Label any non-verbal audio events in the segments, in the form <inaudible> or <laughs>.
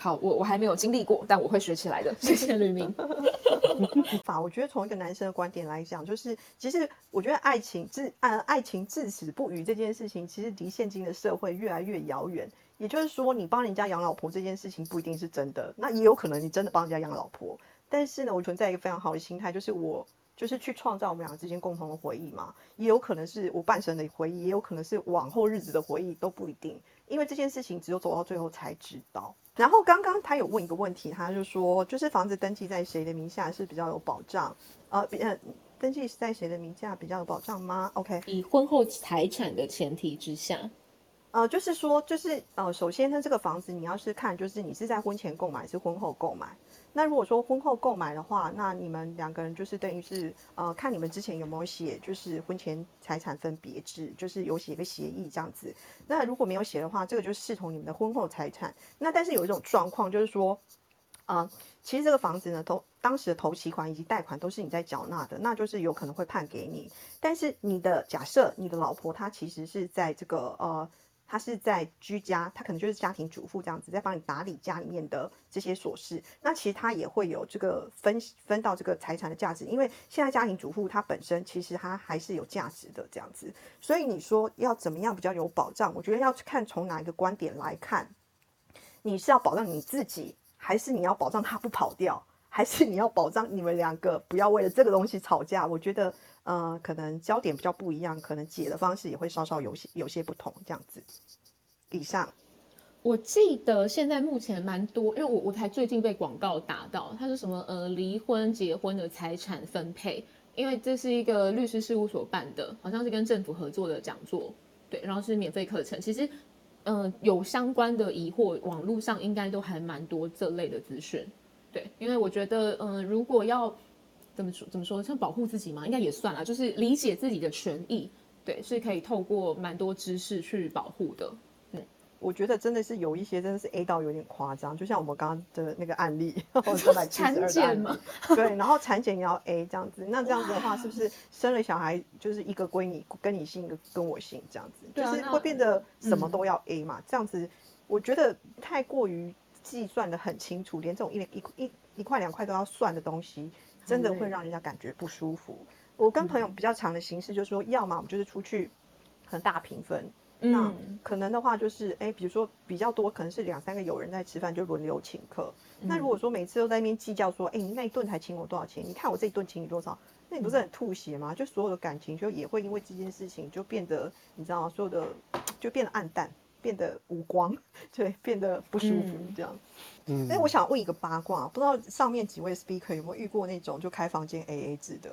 好，我我还没有经历过，但我会学起来的。谢谢吕明。<laughs> 法，我觉得从一个男生的观点来讲，就是其实我觉得爱情至呃爱情至死不渝这件事情，其实离现今的社会越来越遥远。也就是说，你帮人家养老婆这件事情不一定是真的，那也有可能你真的帮人家养老婆。但是呢，我存在一个非常好的心态，就是我就是去创造我们两个之间共同的回忆嘛。也有可能是我半生的回忆，也有可能是往后日子的回忆，都不一定。因为这件事情只有走到最后才知道。然后刚刚他有问一个问题，他就说，就是房子登记在谁的名下是比较有保障？呃，呃，登记在谁的名下比较有保障吗？OK，以婚后财产的前提之下。呃，就是说，就是呃，首先呢，这个房子你要是看，就是你是在婚前购买，是婚后购买。那如果说婚后购买的话，那你们两个人就是等于是呃，看你们之前有没有写，就是婚前财产分别制，就是有写个协议这样子。那如果没有写的话，这个就视同你们的婚后财产。那但是有一种状况，就是说，啊，其实这个房子呢，都当时的头期款以及贷款都是你在缴纳的，那就是有可能会判给你。但是你的假设，你的老婆她其实是在这个呃。他是在居家，他可能就是家庭主妇这样子，在帮你打理家里面的这些琐事。那其实他也会有这个分分到这个财产的价值，因为现在家庭主妇她本身其实她还是有价值的这样子。所以你说要怎么样比较有保障？我觉得要看从哪一个观点来看，你是要保障你自己，还是你要保障他不跑掉，还是你要保障你们两个不要为了这个东西吵架？我觉得。呃，可能焦点比较不一样，可能解的方式也会稍稍有些有些不同，这样子。以上，我记得现在目前蛮多，因为我我才最近被广告打到，它是什么呃离婚结婚的财产分配，因为这是一个律师事务所办的，好像是跟政府合作的讲座，对，然后是免费课程。其实，嗯，有相关的疑惑，网络上应该都还蛮多这类的资讯，对，因为我觉得，嗯，如果要。怎么说？怎么说？像保护自己嘛，应该也算了。就是理解自己的权益，对，是可以透过蛮多知识去保护的。嗯，我觉得真的是有一些真的是 A 到有点夸张，就像我们刚刚的那个案例，<laughs> 产检嘛，对，然后产检也要 A 这样子。那这样子的话，是不是生了小孩就是一个归你，跟你姓，一个跟我姓这样子？就是会变得什么都要 A 嘛？这样子，我觉得太过于计算的很清楚，连这种一一一一块两块都要算的东西。真的会让人家感觉不舒服。我跟朋友比较长的形式就是说，要么我们就是出去很大平分，那可能的话就是，哎，比如说比较多，可能是两三个友人在吃饭，就轮流请客。那如果说每次都在那边计较说，哎，你那一顿才请我多少钱？你看我这一顿请你多少？那你不是很吐血吗？就所有的感情就也会因为这件事情就变得，你知道吗？所有的 <tsk> 就变得暗淡。变得无光，对，变得不舒服，这样。嗯，哎，我想问一个八卦，不知道上面几位 speaker 有没有遇过那种就开房间 AA 制的？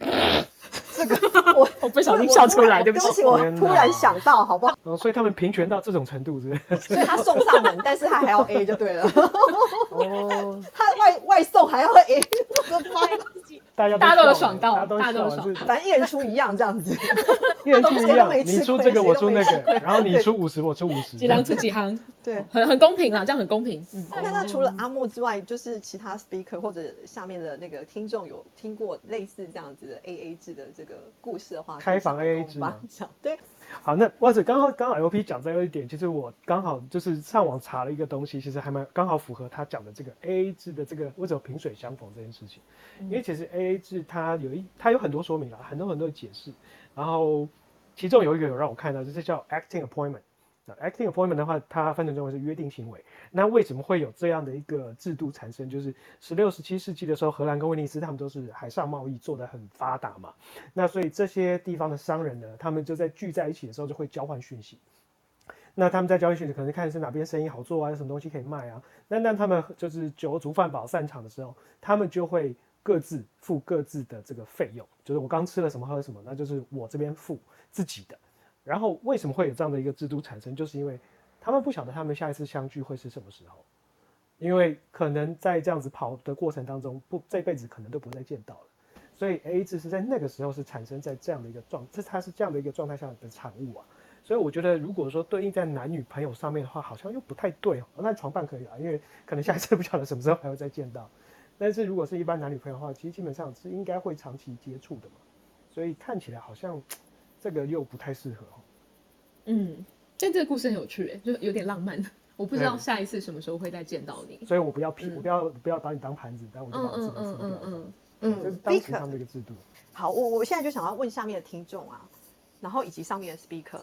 <laughs> 这个 <laughs> 我我不小心笑出来，对不起，我突然想到，好不好？哦，所以他们平权到这种程度，是？<laughs> 所以他送上门，但是他还要 A 就对了。哦，他外外送还要 A，我的妈呀！大家大家都有爽到，大家都爽，反正一人出一样这样子，一人出一样，<laughs> <laughs> 你出这个，我出那个，<laughs> 然后你出五十，我出五十，几行出几行，对，很很公平啊，这样很公平。那那除了阿莫之外，就是其他 speaker 或者下面的那个听众有听过类似这样子的 A A 制的这个故事的话，开房 A A 制吗？对。好，那或者刚好刚好 L P 讲这个一点，其实我刚好就是上网查了一个东西，其实还蛮刚好符合他讲的这个 A A 制的这个为什么萍水相逢这件事情。因为其实 A A 制它有一它有很多说明啦，很多很多的解释，然后其中有一个有让我看到，就是叫 Acting Appointment。Acting appointment 的话，它翻成中文是约定行为。那为什么会有这样的一个制度产生？就是十六、十七世纪的时候，荷兰跟威尼斯他们都是海上贸易做得很发达嘛。那所以这些地方的商人呢，他们就在聚在一起的时候就会交换讯息。那他们在交换讯息，可能看是哪边生意好做啊，有什么东西可以卖啊。那那他们就是酒足饭饱散场的时候，他们就会各自付各自的这个费用。就是我刚吃了什么喝了什么，那就是我这边付自己的。然后为什么会有这样的一个制度产生？就是因为他们不晓得他们下一次相聚会是什么时候，因为可能在这样子跑的过程当中，不这辈子可能都不再见到了。所以 A 制是在那个时候是产生在这样的一个状，这它是这样的一个状态下的产物啊。所以我觉得，如果说对应在男女朋友上面的话，好像又不太对哦。那床伴可以啊，因为可能下一次不晓得什么时候还会再见到。但是如果是一般男女朋友的话，其实基本上是应该会长期接触的嘛。所以看起来好像。这个又不太适合嗯，但这个故事很有趣，哎，就有点浪漫。<laughs> 我不知道下一次什么时候会再见到你。所以我不要骗，嗯我不要不要把你当盘子，但我就嗯把我自己嗯嗯。嗯嗯就是当时们这个制度。好，我我现在就想要问下面的听众啊，然后以及上面的 speaker，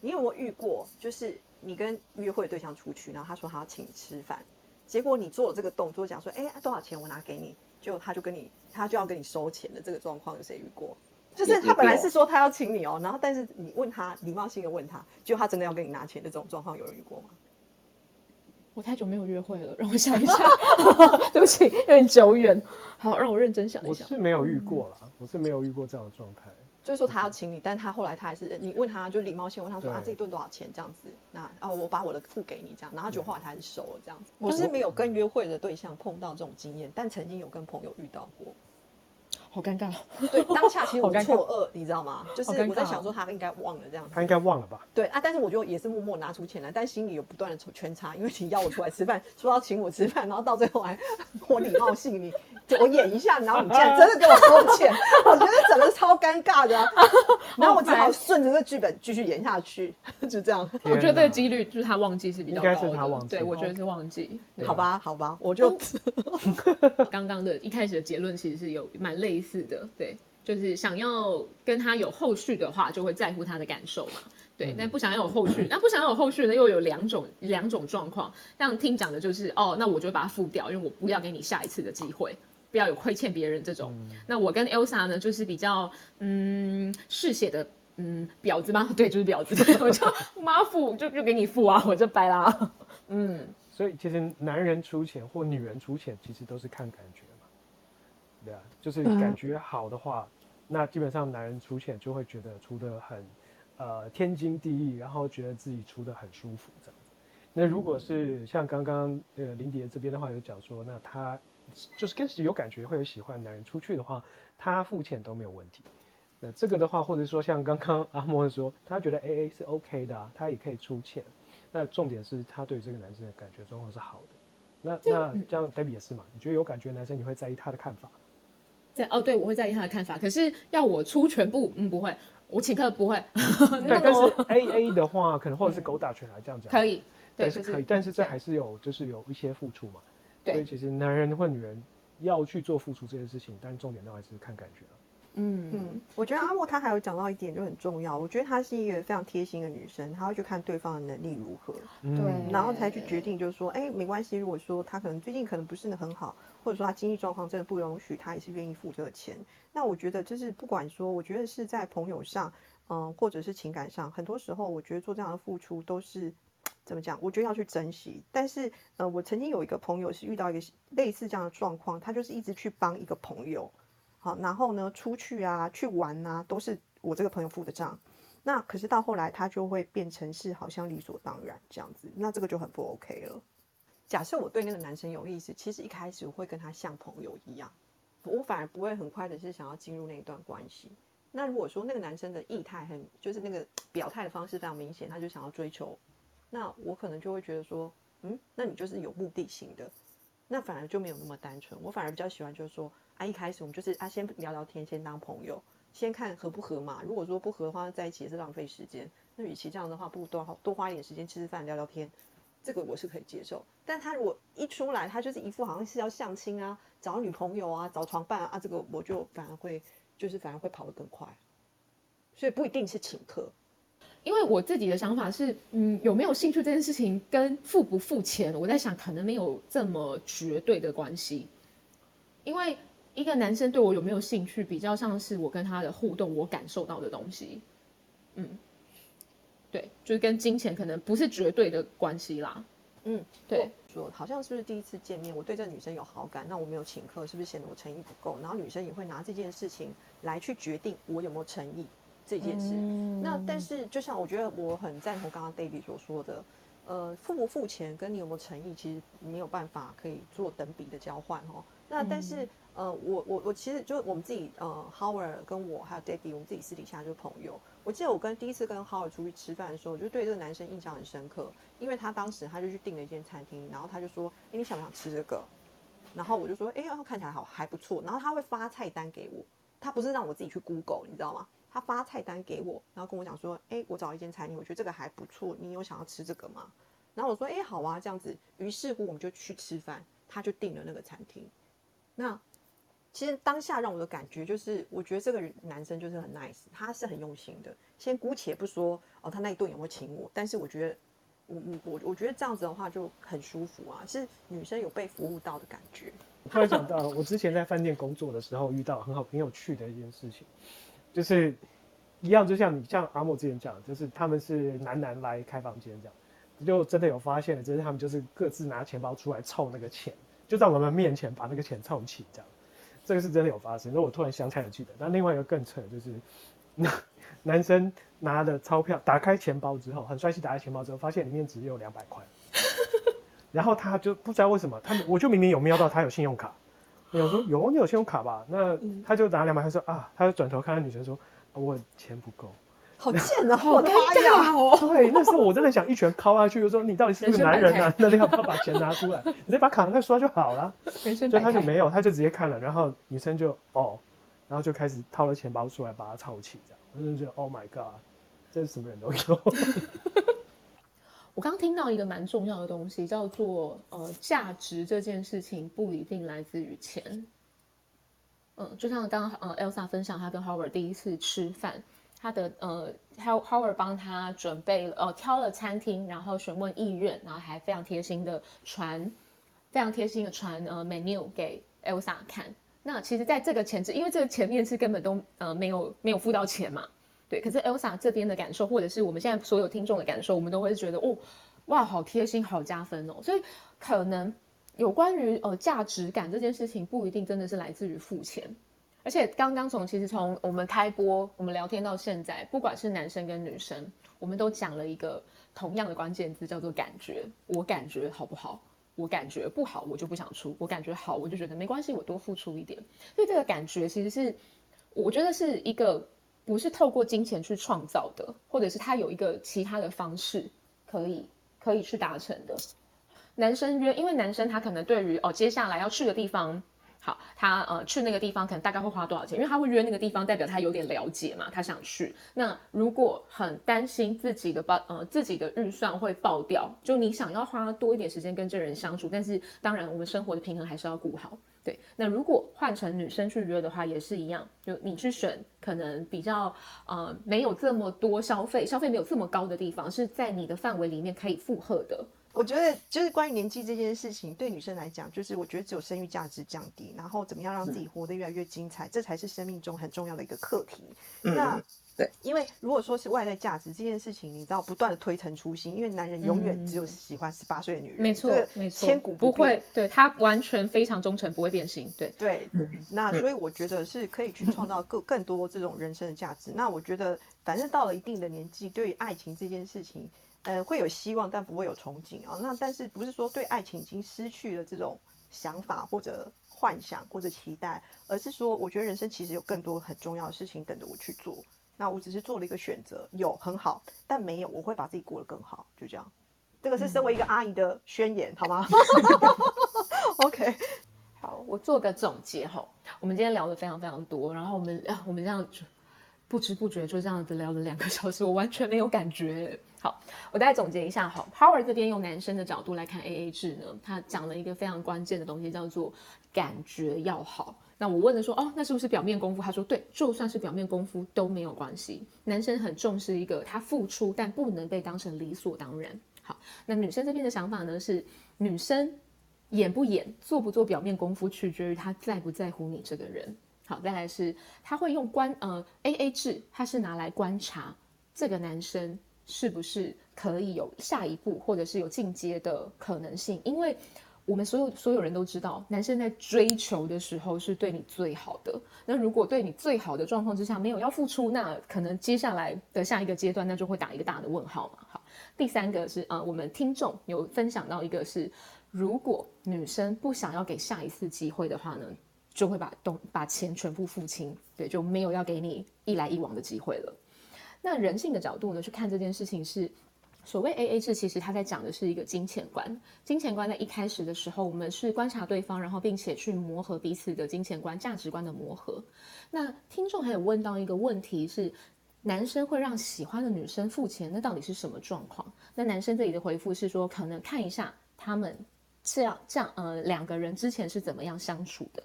你有没有遇过，就是你跟约会对象出去，然后他说他要请你吃饭，结果你做了这个动作，讲说，哎、多少钱我拿给你，就他就跟你，他就要跟你收钱的这个状况，有谁遇过？就是他本来是说他要请你哦，然后但是你问他礼貌性的问他，就他真的要跟你拿钱的这种状况，有人遇过吗？我太久没有约会了，让我想一下。<laughs> 对不起，有点久远。好，让我认真想一想。我是没有遇过啦，我是没有遇过这样的状态。就是说他要请你，但他后来他还是你问他就礼貌性问他说啊这一顿多少钱这样子，那啊我把我的付给你这样，然后就后来他还是收了这样子。我是没有跟约会的对象碰到这种经验，但曾经有跟朋友遇到过。好尴尬。对，当下其实我好尴尬错愕，你知道吗？就是我在想说他应该忘了这样子。他应该忘了吧？对啊，但是我就也是默默拿出钱来，但心里有不断的圈插，因为你邀我出来吃饭，说要请我吃饭，然后到最后还 <laughs> 我礼貌性你我演一下，然后你竟然 <laughs> 真的给我收钱，<laughs> 我觉得整个超尴尬的啊、<laughs> 然后我只好顺着这剧本继续演下去，就这样，我觉得这个几率就是他忘记是比较高的。应该是他忘记。对，我觉得是忘记。好吧，好吧，我就刚刚的一开始的结论其实是有蛮类似的，对，就是想要跟他有后续的话，就会在乎他的感受嘛，对，但不想要有后续，那不想要有后续呢，<coughs> 又有两种两种状况，像听讲的就是哦，那我就把它付掉，因为我不要给你下一次的机会。不要有亏欠别人这种。那我跟 Elsa 呢，就是比较嗯嗜血的嗯婊子吗？<laughs> 对，就是婊子。<laughs> 我就妈付就就给你付啊，<laughs> 我就掰啦。嗯，所以其实男人出钱或女人出钱，其实都是看感觉嘛。对啊，就是感觉好的话，那基本上男人出钱就会觉得出的很呃天经地义，然后觉得自己出的很舒服这样子。那如果是像刚刚呃林蝶这边的话有讲说，那他就是跟有感觉会有喜欢男人出去的话，他付钱都没有问题。那这个的话，或者说像刚刚阿莫说，他觉得 A A 是 OK 的啊，他也可以出钱。那重点是他对这个男生的感觉状况是好的。那那这样 Debbie 也是嘛？你觉得有感觉的男生，你会在意他的看法？在哦，对，我会在意他的看法。可是要我出全部，嗯，不会，我请客不会。对，<laughs> 那但是 A A 的话，可能或者是狗打拳来这样讲，可以，但是可以，但是这还是有就是有一些付出嘛。对所以其实男人或女人要去做付出这件事情，但重点都还是看感觉啊。嗯嗯，我觉得阿莫她还有讲到一点就很重要，我觉得她是一个非常贴心的女生，她会去看对方的能力如何，嗯对然后才去决定，就是说，哎，没关系，如果说他可能最近可能不是很好，或者说他经济状况真的不容许，他也是愿意付这个钱。那我觉得就是不管说，我觉得是在朋友上，嗯、或者是情感上，很多时候我觉得做这样的付出都是。怎么讲？我觉得要去珍惜。但是，呃，我曾经有一个朋友是遇到一个类似这样的状况，他就是一直去帮一个朋友，好，然后呢，出去啊，去玩啊，都是我这个朋友付的账。那可是到后来，他就会变成是好像理所当然这样子，那这个就很不 OK 了。假设我对那个男生有意思，其实一开始我会跟他像朋友一样，我反而不会很快的是想要进入那一段关系。那如果说那个男生的意态很，就是那个表态的方式非常明显，他就想要追求，那我可能就会觉得说，嗯，那你就是有目的性的，那反而就没有那么单纯。我反而比较喜欢就是说，啊，一开始我们就是啊，先聊聊天，先当朋友，先看合不合嘛。如果说不合的话，在一起也是浪费时间。那与其这样的话，不如多花多花一点时间吃吃饭、聊聊天，这个我是可以接受。但他如果一出来，他就是一副好像是要相亲啊、找女朋友啊、找床伴啊，啊这个我就反而会就是反而会跑得更快。所以不一定是请客，因为我自己的想法是，嗯，有没有兴趣这件事情跟付不付钱，我在想可能没有这么绝对的关系。因为一个男生对我有没有兴趣，比较像是我跟他的互动，我感受到的东西。嗯，对，就是跟金钱可能不是绝对的关系啦。嗯，对，说好像是不是第一次见面，我对这个女生有好感，那我没有请客，是不是显得我诚意不够？然后女生也会拿这件事情来去决定我有没有诚意这件事。那但是就像我觉得我很赞同刚刚 David 所说的，呃，付不付钱跟你有没有诚意，其实没有办法可以做等比的交换哦。那但是、呃，我我我其实就我们自己呃，Howard 跟我还有 David，我们自己私底下就是朋友。我记得我跟第一次跟 Howard 出去吃饭的时候，我就对这个男生印象很深刻，因为他当时他就去订了一间餐厅，然后他就说：“哎，你想不想吃这个？”然后我就说：“哎，然后看起来好还不错。”然后他会发菜单给我，他不是让我自己去 Google，你知道吗？他发菜单给我，然后跟我讲说：“哎，我找一间餐厅，我觉得这个还不错，你有想要吃这个吗？”然后我说，哎，好啊，这样子。于是乎，我们就去吃饭，他就订了那个餐厅。那其实当下让我的感觉就是，我觉得这个男生就是很 nice，他是很用心的。先姑且不说哦，他那一顿有没有请我，但是我觉得，我我我我觉得这样子的话就很舒服啊，是女生有被服务到的感觉。突然想到，我之前在饭店工作的时候遇到很好很有趣的一件事情，就是一样，就像你像阿莫之前讲，就是他们是男男来开房间这样，就真的有发现了，就是他们就是各自拿钱包出来凑那个钱，就在我们面前把那个钱凑齐这样，这个是真的有发生。那我突然想起来记得，那另外一个更扯就是，<laughs> 那男生拿了钞票打开钱包之后，很帅气打开钱包之后，发现里面只有两百块。<laughs> 然后他就不知道为什么，他我就明明有瞄到他有信用卡，我说有 <gasps> 你有信用卡吧？那他就拿两百，他说啊，他就转头看那女生说，我钱不够，好贱啊，<laughs> 好尴尬哦。<laughs> 对，那时候我真的想一拳敲下去，就说你到底是不是男人啊？那你要不要把钱拿出来？<laughs> 你直接把卡拿刷就好了。所以他就没有，他就直接看了，然后女生就哦，然后就开始掏了钱包出来把它抄起，这样我就觉得 Oh my God，这是什么人都有。我刚听到一个蛮重要的东西，叫做呃价值这件事情不一定来自于钱。嗯，就像刚刚呃 Elsa 分享，她跟 Howard 第一次吃饭，他的呃 Howard 帮他准备呃挑了餐厅，然后询问意愿，然后还非常贴心的传非常贴心的传呃 menu 给 Elsa 看。那其实在这个前置，因为这个前面是根本都呃没有没有付到钱嘛。对，可是 Elsa 这边的感受，或者是我们现在所有听众的感受，我们都会觉得哦，哇，好贴心，好加分哦。所以可能有关于呃价值感这件事情，不一定真的是来自于付钱。而且刚刚从其实从我们开播，我们聊天到现在，不管是男生跟女生，我们都讲了一个同样的关键字，叫做感觉。我感觉好不好？我感觉不好，我就不想出；我感觉好，我就觉得没关系，我多付出一点。所以这个感觉其实是，我觉得是一个。不是透过金钱去创造的，或者是他有一个其他的方式可以可以去达成的。男生约，因为男生他可能对于哦接下来要去的地方。好，他呃去那个地方可能大概会花多少钱？因为他会约那个地方，代表他有点了解嘛，他想去。那如果很担心自己的爆呃自己的预算会爆掉，就你想要花多一点时间跟这人相处，但是当然我们生活的平衡还是要顾好。对，那如果换成女生去约的话，也是一样，就你去选可能比较呃没有这么多消费，消费没有这么高的地方，是在你的范围里面可以负荷的。我觉得就是关于年纪这件事情，对女生来讲，就是我觉得只有生育价值降低，然后怎么样让自己活得越来越精彩，这才是生命中很重要的一个课题。那对，因为如果说是外在价值这件事情，你知道不断的推陈出新，因为男人永远只有喜欢十八岁的女人，没错，没错，千古不会，对他完全非常忠诚，不会变心。对对，那所以我觉得是可以去创造更更多这种人生的价值。那我觉得，反正到了一定的年纪，对于爱情这件事情。呃，会有希望，但不会有憧憬啊。那但是不是说对爱情已经失去了这种想法或者幻想或者期待，而是说我觉得人生其实有更多很重要的事情等着我去做。那我只是做了一个选择，有很好，但没有，我会把自己过得更好，就这样。这个是身为一个阿姨的宣言，好吗？<laughs> <laughs> OK，好，我做个总结哈。我们今天聊的非常非常多，然后我们 <laughs> 我们这样不知不觉就这样子聊了两个小时，我完全没有感觉。好，我再总结一下哈。Howard 这边用男生的角度来看 AA 制呢，他讲了一个非常关键的东西，叫做感觉要好。那我问的说，哦，那是不是表面功夫？他说，对，就算是表面功夫都没有关系。男生很重视一个他付出，但不能被当成理所当然。好，那女生这边的想法呢是，女生演不演，做不做表面功夫，取决于她在不在乎你这个人。好，再来是他会用观呃 A A 制，他是拿来观察这个男生是不是可以有下一步，或者是有进阶的可能性。因为我们所有所有人都知道，男生在追求的时候是对你最好的。那如果对你最好的状况之下没有要付出，那可能接下来的下一个阶段，那就会打一个大的问号嘛。好，第三个是呃，我们听众有分享到一个是，如果女生不想要给下一次机会的话呢？就会把东把钱全部付清，对，就没有要给你一来一往的机会了。那人性的角度呢，去看这件事情是所谓 A A 制，其实它在讲的是一个金钱观。金钱观在一开始的时候，我们是观察对方，然后并且去磨合彼此的金钱观、价值观的磨合。那听众还有问到一个问题是，男生会让喜欢的女生付钱，那到底是什么状况？那男生这里的回复是说，可能看一下他们这样这样呃两个人之前是怎么样相处的。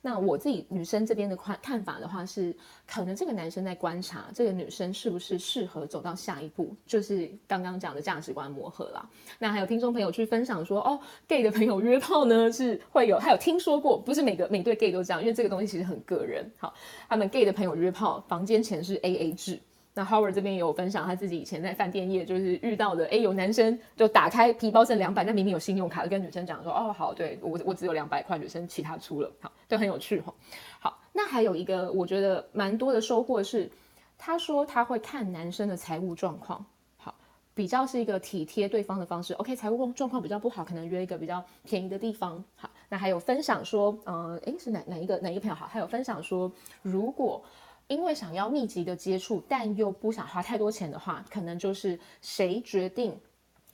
那我自己女生这边的看看法的话是，可能这个男生在观察这个女生是不是适合走到下一步，就是刚刚讲的价值观磨合啦。那还有听众朋友去分享说，哦，gay 的朋友约炮呢是会有，还有听说过，不是每个每对 gay 都这样，因为这个东西其实很个人。好，他们 gay 的朋友约炮，房间钱是 A A 制。那 Howard 这边也有分享他自己以前在饭店业就是遇到的，哎，有男生就打开皮包剩两百，但明明有信用卡，跟女生讲说，哦，好，对我我只有两百块，女生其他出了，好，都很有趣哈。好，那还有一个我觉得蛮多的收获是，他说他会看男生的财务状况，好，比较是一个体贴对方的方式。OK，财务状况比较不好，可能约一个比较便宜的地方。好，那还有分享说，呃，诶，是哪哪一个哪一个朋友好？还有分享说，如果因为想要密集的接触，但又不想花太多钱的话，可能就是谁决定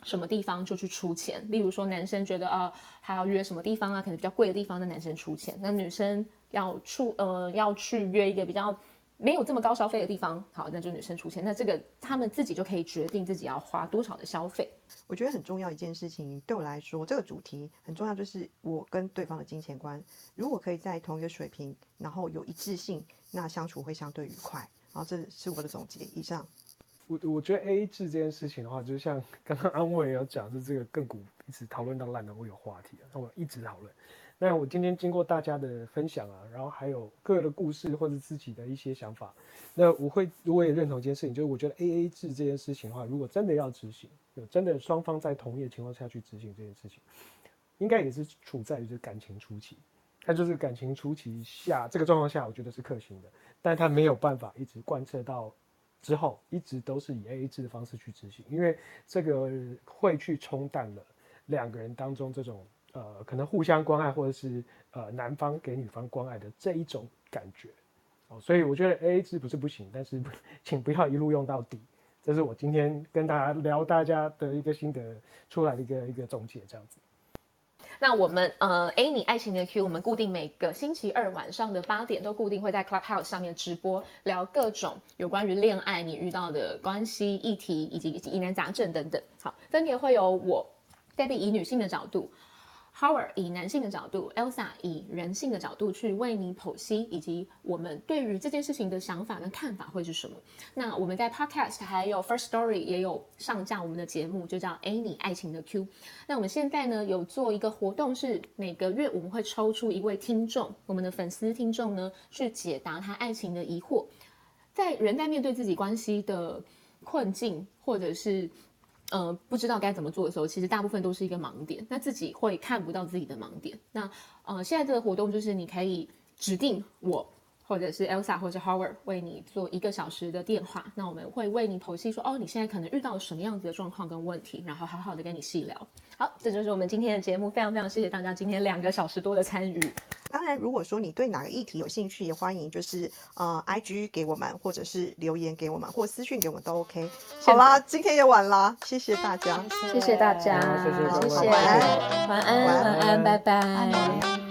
什么地方就去出钱。例如说，男生觉得啊，还要约什么地方啊，可能比较贵的地方，那男生出钱。那女生要出呃要去约一个比较没有这么高消费的地方，好，那就女生出钱。那这个他们自己就可以决定自己要花多少的消费。我觉得很重要一件事情，对我来说，这个主题很重要，就是我跟对方的金钱观，如果可以在同一个水平，然后有一致性。那相处会相对愉快，然后这是我的总结。以上，我我觉得 A A 制这件事情的话，就像 <laughs> 刚刚安慰有讲，是这个亘古一直讨论到烂的，我有话题那我一直讨论。那我今天经过大家的分享啊，然后还有各的故事或者自己的一些想法，那我会我也认同一件事情，就是我觉得 A A 制这件事情的话，如果真的要执行，有真的双方在同意的情况下去执行这件事情，应该也是处在于这感情初期。他就是感情初期下这个状况下，我觉得是可行的，但他没有办法一直贯彻到之后，一直都是以 A A 制的方式去执行，因为这个会去冲淡了两个人当中这种呃可能互相关爱，或者是呃男方给女方关爱的这一种感觉。哦，所以我觉得 A A 制不是不行，但是 <laughs> 请不要一路用到底，这是我今天跟大家聊大家的一个心得出来的一个一个总结，这样子。那我们呃，Amy 爱情的 Q，我们固定每个星期二晚上的八点都固定会在 Clubhouse 上面直播，聊各种有关于恋爱你遇到的关系议题，以及疑难杂症等等。好，分别会有我 Debbie 以女性的角度。Howard 以男性的角度，Elsa 以人性的角度去为你剖析，以及我们对于这件事情的想法跟看法会是什么？那我们在 Podcast 还有 First Story 也有上架我们的节目，就叫 Any 爱情的 Q。那我们现在呢有做一个活动，是每个月我们会抽出一位听众，我们的粉丝听众呢去解答他爱情的疑惑。在人在面对自己关系的困境，或者是嗯，不知道该怎么做的时候，其实大部分都是一个盲点，那自己会看不到自己的盲点。那呃，现在这个活动就是你可以指定我，或者是 Elsa 或者 Howard 为你做一个小时的电话，那我们会为你剖析说，哦，你现在可能遇到什么样子的状况跟问题，然后好好的跟你细聊。好，这就是我们今天的节目，非常非常谢谢大家今天两个小时多的参与。当然，如果说你对哪个议题有兴趣，也欢迎就是呃，I G 给我们，或者是留言给我们，或私讯给我们都 OK。好啦，今天也晚啦，谢谢大家，谢谢大家，谢谢谢谢，晚安，晚安，晚安，拜拜。